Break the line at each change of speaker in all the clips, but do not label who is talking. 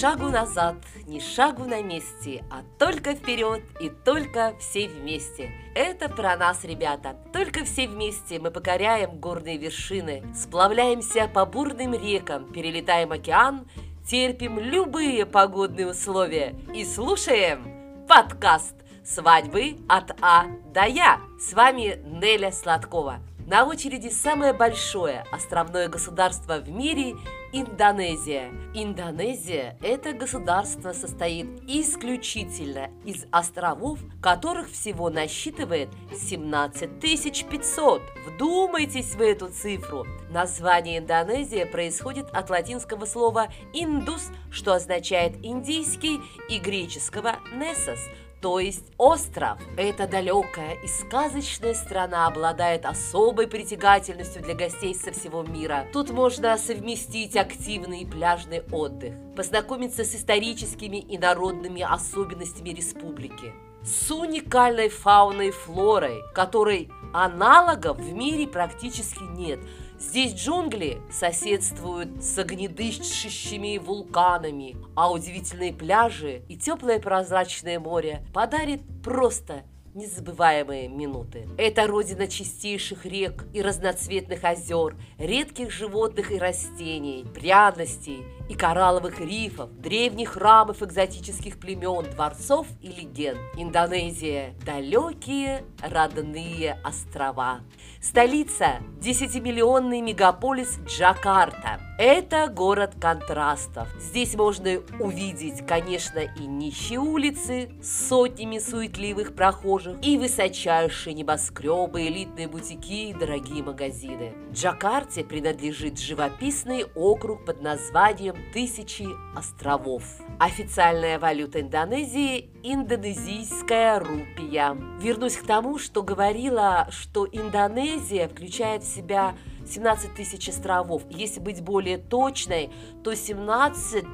шагу назад, ни шагу на месте, а только вперед и только все вместе. Это про нас, ребята. Только все вместе мы покоряем горные вершины, сплавляемся по бурным рекам, перелетаем океан, терпим любые погодные условия и слушаем подкаст «Свадьбы от А до Я». С вами Неля Сладкова. На очереди самое большое островное государство в мире – Индонезия. Индонезия – это государство состоит исключительно из островов, которых всего насчитывает 17 500. Вдумайтесь в эту цифру. Название Индонезия происходит от латинского слова «индус», что означает «индийский», и греческого «несос», то есть остров. Эта далекая и сказочная страна обладает особой притягательностью для гостей со всего мира. Тут можно совместить активный пляжный отдых, познакомиться с историческими и народными особенностями республики, с уникальной фауной и флорой, которой аналогов в мире практически нет – Здесь джунгли соседствуют с огнедышащими вулканами, а удивительные пляжи и теплое прозрачное море подарит просто незабываемые минуты. Это родина чистейших рек и разноцветных озер, редких животных и растений, пряностей и коралловых рифов, древних храмов экзотических племен, дворцов и легенд. Индонезия – далекие родные острова. Столица – 10-миллионный мегаполис Джакарта – это город контрастов. Здесь можно увидеть, конечно, и нищие улицы с сотнями суетливых прохожих, и высочайшие небоскребы, элитные бутики и дорогие магазины. Джакарте принадлежит живописный округ под названием «Тысячи островов». Официальная валюта Индонезии – индонезийская рупия. Вернусь к тому, что говорила, что Индонезия включает в себя 17 тысяч островов. Если быть более точной, то 17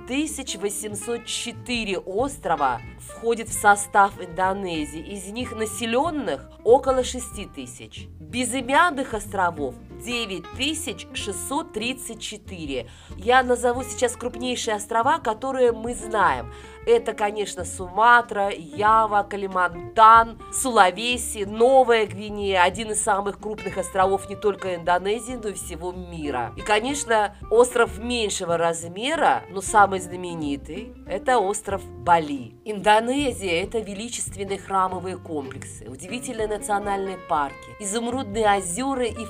804 острова входит в состав Индонезии. Из них населенных около 6 тысяч. Безымянных островов 9634. Я назову сейчас крупнейшие острова, которые мы знаем. Это, конечно, Суматра, Ява, Калимантан, Сулавеси, Новая Гвинея, один из самых крупных островов не только Индонезии, но и всего мира. И, конечно, остров меньшего размера, но самый знаменитый, это остров Бали. Индонезия – это величественные храмовые комплексы, удивительные национальные парки, изумрудные озера и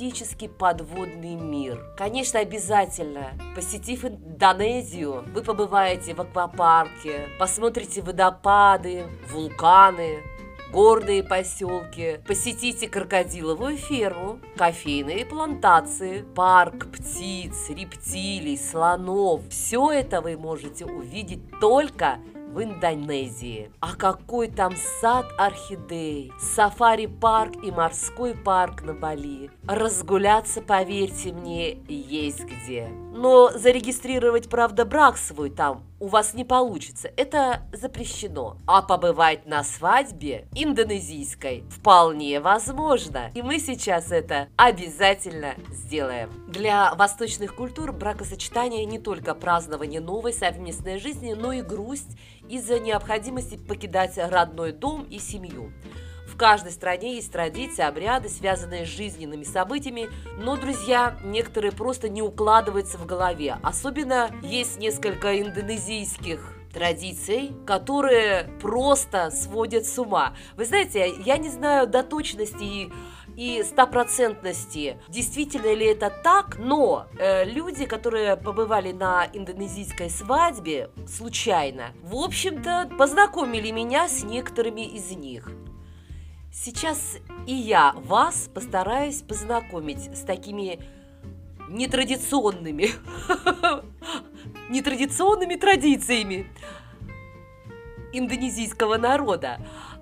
фантастический подводный мир. Конечно, обязательно, посетив Индонезию, вы побываете в аквапарке, парке, посмотрите водопады, вулканы, горные поселки, посетите крокодиловую ферму, кофейные плантации, парк птиц, рептилий, слонов. Все это вы можете увидеть только в Индонезии. А какой там сад орхидей, сафари-парк и морской парк на Бали. Разгуляться, поверьте мне, есть где. Но зарегистрировать, правда, брак свой там у вас не получится. Это запрещено. А побывать на свадьбе индонезийской вполне возможно. И мы сейчас это обязательно сделаем. Для восточных культур бракосочетание не только празднование новой совместной жизни, но и грусть из-за необходимости покидать родной дом и семью. В каждой стране есть традиции, обряды, связанные с жизненными событиями, но, друзья, некоторые просто не укладываются в голове. Особенно есть несколько индонезийских традиций, которые просто сводят с ума. Вы знаете, я не знаю до точности и и стопроцентности, действительно ли это так, но э, люди, которые побывали на индонезийской свадьбе случайно, в общем-то, познакомили меня с некоторыми из них. Сейчас и я вас постараюсь познакомить с такими нетрадиционными, нетрадиционными традициями индонезийского народа.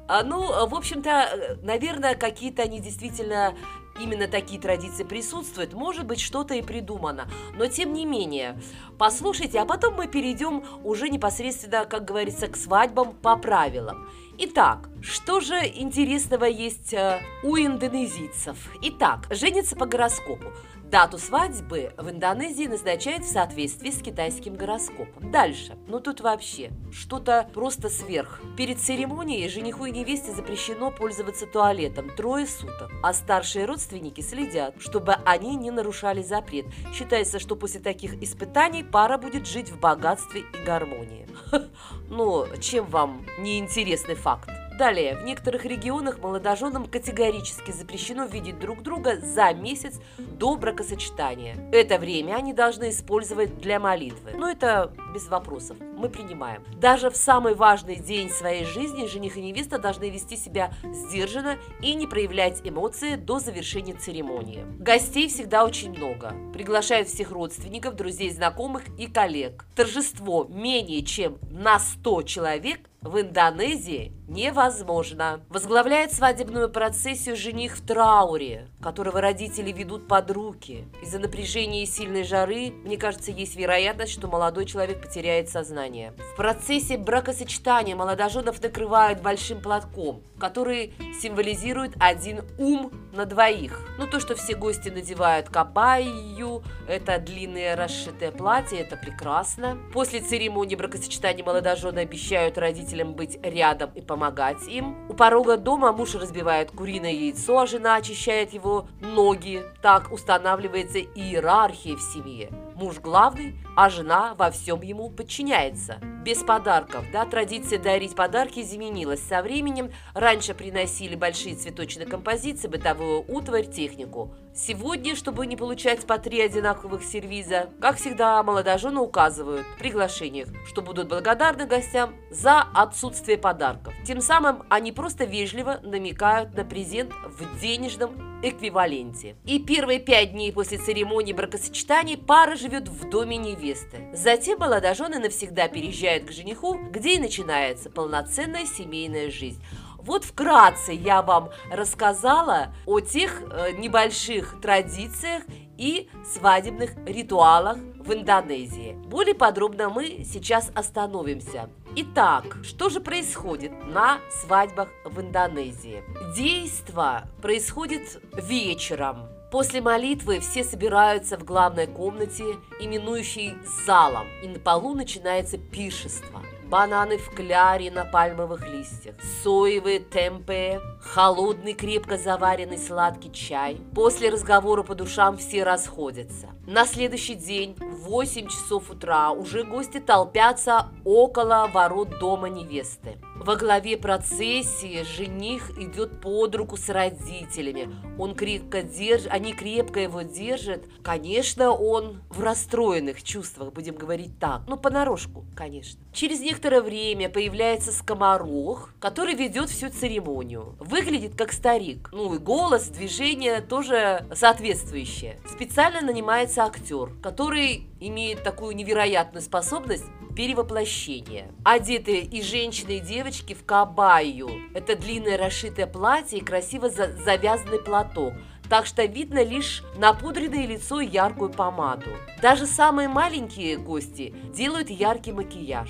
А, ну, в общем-то, наверное, какие-то они действительно именно такие традиции присутствуют, может быть, что-то и придумано. Но тем не менее, послушайте, а потом мы перейдем уже непосредственно, как говорится, к свадьбам по правилам. Итак, что же интересного есть э, у индонезийцев? Итак, женятся по гороскопу. Дату свадьбы в Индонезии назначают в соответствии с китайским гороскопом. Дальше. Ну тут вообще что-то просто сверх. Перед церемонией жениху и невесте запрещено пользоваться туалетом трое суток, а старшие родственники следят, чтобы они не нарушали запрет. Считается, что после таких испытаний пара будет жить в богатстве и гармонии. Ну, чем вам не интересный факт? Далее, в некоторых регионах молодоженам категорически запрещено видеть друг друга за месяц до бракосочетания. Это время они должны использовать для молитвы. Но это без вопросов, мы принимаем. Даже в самый важный день своей жизни жених и невеста должны вести себя сдержанно и не проявлять эмоции до завершения церемонии. Гостей всегда очень много. Приглашают всех родственников, друзей, знакомых и коллег. Торжество менее чем на 100 человек в Индонезии невозможно. Возглавляет свадебную процессию жених в трауре, которого родители ведут под руки. Из-за напряжения и сильной жары, мне кажется, есть вероятность, что молодой человек потеряет сознание. В процессе бракосочетания молодоженов накрывают большим платком, который символизирует один ум на двоих. Ну, то, что все гости надевают капайю, это длинное расшитое платье, это прекрасно. После церемонии бракосочетания молодожены обещают родителям быть рядом и помогать им. У порога дома муж разбивает куриное яйцо, а жена очищает его ноги. Так устанавливается иерархия в семье. Муж главный, а жена во всем ему подчиняется. Без подарков, да, традиция дарить подарки изменилась со временем. Раньше приносили большие цветочные композиции, бытовую утварь, технику. Сегодня, чтобы не получать по три одинаковых сервиза, как всегда, молодожены указывают в приглашениях, что будут благодарны гостям за отсутствие подарков. Тем самым они просто вежливо намекают на презент в денежном эквиваленте. И первые пять дней после церемонии бракосочетания пара живет в доме невесты. Затем молодожены навсегда переезжают к жениху, где и начинается полноценная семейная жизнь. Вот вкратце я вам рассказала о тех э, небольших традициях и свадебных ритуалах в Индонезии. Более подробно мы сейчас остановимся. Итак, что же происходит на свадьбах в Индонезии? Действо происходит вечером. После молитвы все собираются в главной комнате, именующей залом, и на полу начинается пиршество – бананы в кляре на пальмовых листьях, соевые темпе, холодный крепко заваренный сладкий чай. После разговора по душам все расходятся. На следующий день в 8 часов утра уже гости толпятся около ворот дома невесты. Во главе процессии жених идет под руку с родителями. Он крепко держит, они крепко его держат. Конечно, он в расстроенных чувствах, будем говорить так. Ну, понарошку, конечно. Через некоторое время появляется скоморох, который ведет всю церемонию. Выглядит как старик. Ну, и голос, движение тоже соответствующее. Специально нанимается актер, который имеет такую невероятную способность перевоплощения. Одетые и женщины, и девочки в кабаю. Это длинное расшитое платье и красиво завязанный платок так что видно лишь напудренное лицо и яркую помаду. Даже самые маленькие гости делают яркий макияж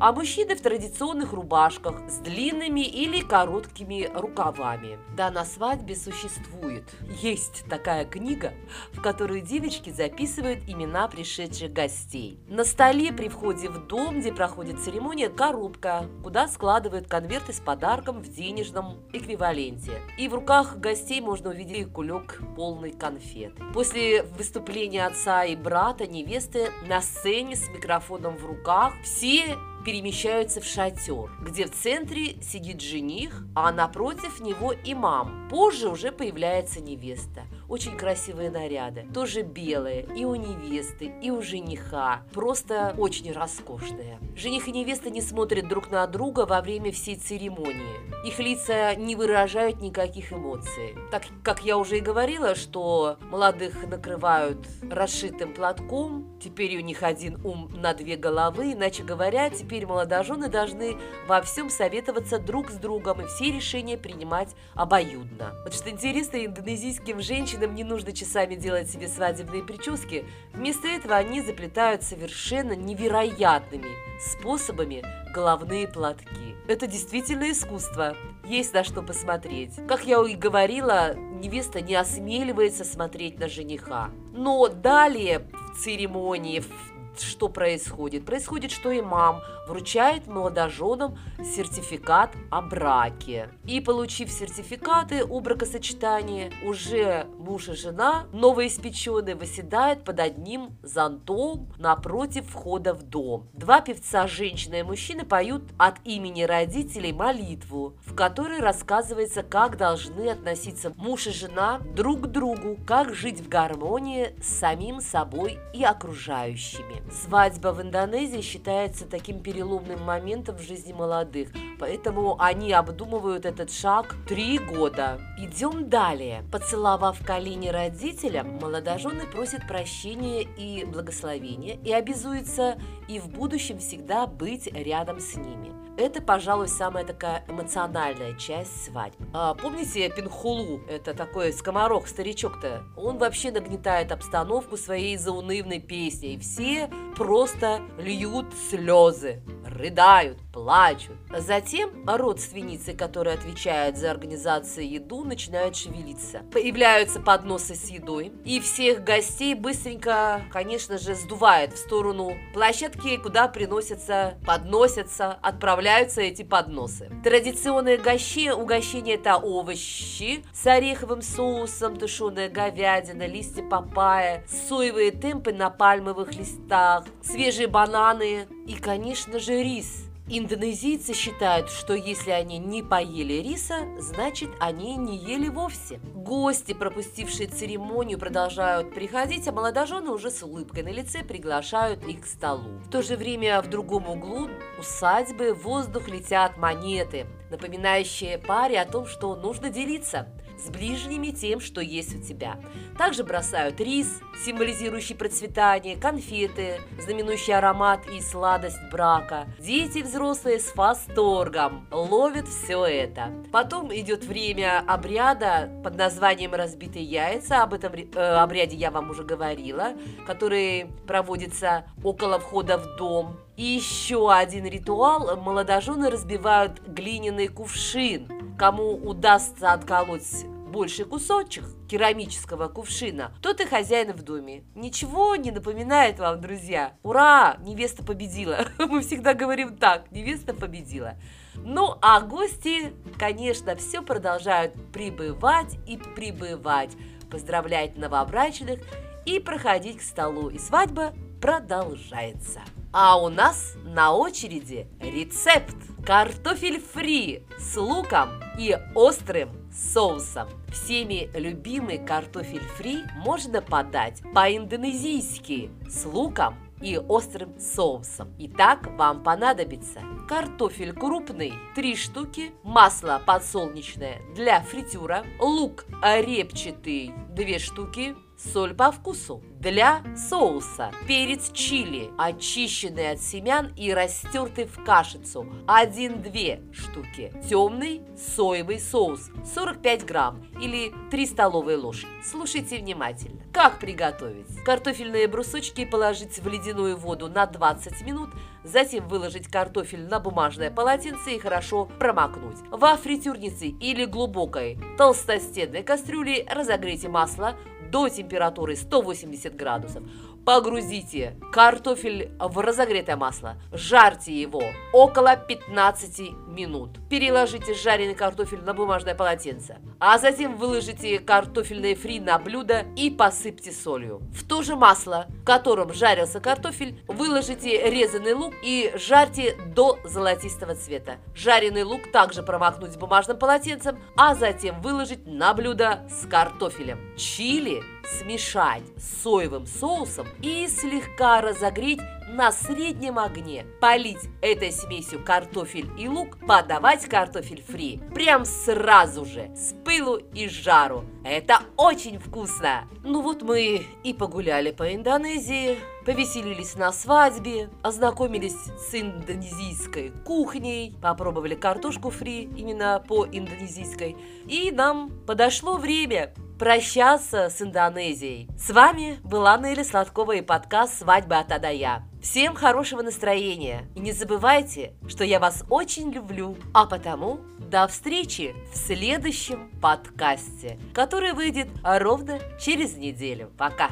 а мужчины в традиционных рубашках с длинными или короткими рукавами. Да, на свадьбе существует. Есть такая книга, в которую девочки записывают имена пришедших гостей. На столе при входе в дом, где проходит церемония, коробка, куда складывают конверты с подарком в денежном эквиваленте. И в руках гостей можно увидеть кулек полный конфет. После выступления отца и брата невесты на сцене с микрофоном в руках все перемещаются в шатер, где в центре сидит жених, а напротив него имам. Позже уже появляется невеста. Очень красивые наряды, тоже белые, и у невесты, и у жениха. Просто очень роскошные. Жених и невеста не смотрят друг на друга во время всей церемонии. Их лица не выражают никаких эмоций. Так как я уже и говорила, что молодых накрывают расшитым платком, теперь у них один ум на две головы, иначе говоря, теперь молодожены должны во всем советоваться друг с другом и все решения принимать обоюдно. Вот что интересно, индонезийским женщинам не нужно часами делать себе свадебные прически, вместо этого они заплетают совершенно невероятными способами головные платки. это действительно искусство. Есть на что посмотреть. Как я и говорила, невеста не осмеливается смотреть на жениха. Но далее в церемонии, в что происходит? Происходит, что имам вручает молодоженам сертификат о браке. И получив сертификаты о бракосочетании, уже муж и жена, новоиспеченные, выседают под одним зонтом напротив входа в дом. Два певца, женщина и мужчина, поют от имени родителей молитву, в которой рассказывается, как должны относиться муж и жена друг к другу, как жить в гармонии с самим собой и окружающими. Свадьба в Индонезии считается таким переломным моментом в жизни молодых, поэтому они обдумывают этот шаг три года. Идем далее. Поцеловав колени родителям, молодожены просят прощения и благословения и обязуются и в будущем всегда быть рядом с ними. Это, пожалуй, самая такая эмоциональная часть свадьбы. А, помните Пинхулу? Это такой скоморох, старичок-то. Он вообще нагнетает обстановку своей заунывной песней. Все просто льют слезы, рыдают, плачут. Затем родственницы, которые отвечают за организацию еду, начинают шевелиться. Появляются подносы с едой, и всех гостей быстренько, конечно же, сдувает в сторону площадки, куда приносятся, подносятся, отправляются эти подносы. Традиционные гощи, угощения это овощи с ореховым соусом, тушеная говядина, листья папайя, соевые темпы на пальмовых листах, свежие бананы и, конечно же, рис – Индонезийцы считают, что если они не поели риса, значит они не ели вовсе. Гости, пропустившие церемонию, продолжают приходить, а молодожены уже с улыбкой на лице приглашают их к столу. В то же время в другом углу усадьбы в воздух летят монеты, напоминающие паре о том, что нужно делиться – с ближними тем, что есть у тебя. Также бросают рис, символизирующий процветание, конфеты, знаменующий аромат и сладость брака. Дети взрослые с восторгом ловят все это. Потом идет время обряда под названием «Разбитые яйца». Об этом э, обряде я вам уже говорила, который проводится около входа в дом. И еще один ритуал. Молодожены разбивают глиняный кувшин – Кому удастся отколоть больший кусочек керамического кувшина, тот и хозяин в доме. Ничего не напоминает вам, друзья. Ура! Невеста победила. Мы всегда говорим так, невеста победила. Ну, а гости, конечно, все продолжают прибывать и прибывать, поздравлять новобрачных и проходить к столу. И свадьба продолжается. А у нас на очереди рецепт картофель фри с луком и острым соусом. Всеми любимый картофель фри можно подать по-индонезийски с луком и острым соусом. Итак, вам понадобится картофель крупный 3 штуки, масло подсолнечное для фритюра, лук репчатый 2 штуки, соль по вкусу. Для соуса перец чили, очищенный от семян и растертый в кашицу, 1-2 штуки. Темный соевый соус, 45 грамм или 3 столовые ложки. Слушайте внимательно. Как приготовить? Картофельные брусочки положить в ледяную воду на 20 минут, затем выложить картофель на бумажное полотенце и хорошо промокнуть. Во фритюрнице или глубокой толстостенной кастрюле разогрейте масло, до температуры 180 градусов. Погрузите картофель в разогретое масло, жарьте его около 15 минут. Переложите жареный картофель на бумажное полотенце, а затем выложите картофельные фри на блюдо и посыпьте солью. В то же масло, в котором жарился картофель, выложите резанный лук и жарьте до золотистого цвета. Жареный лук также промокнуть бумажным полотенцем, а затем выложить на блюдо с картофелем. Чили смешать с соевым соусом и слегка разогреть на среднем огне. Полить этой смесью картофель и лук, подавать картофель фри прям сразу же, с пылу и жару. Это очень вкусно! Ну вот мы и погуляли по Индонезии, повеселились на свадьбе, ознакомились с индонезийской кухней, попробовали картошку фри именно по индонезийской, и нам подошло время прощаться с Индонезией. С вами была Нелли Сладкова и подкаст «Свадьба от Адая». Всем хорошего настроения и не забывайте, что я вас очень люблю. А потому до встречи в следующем подкасте, который выйдет ровно через неделю. Пока!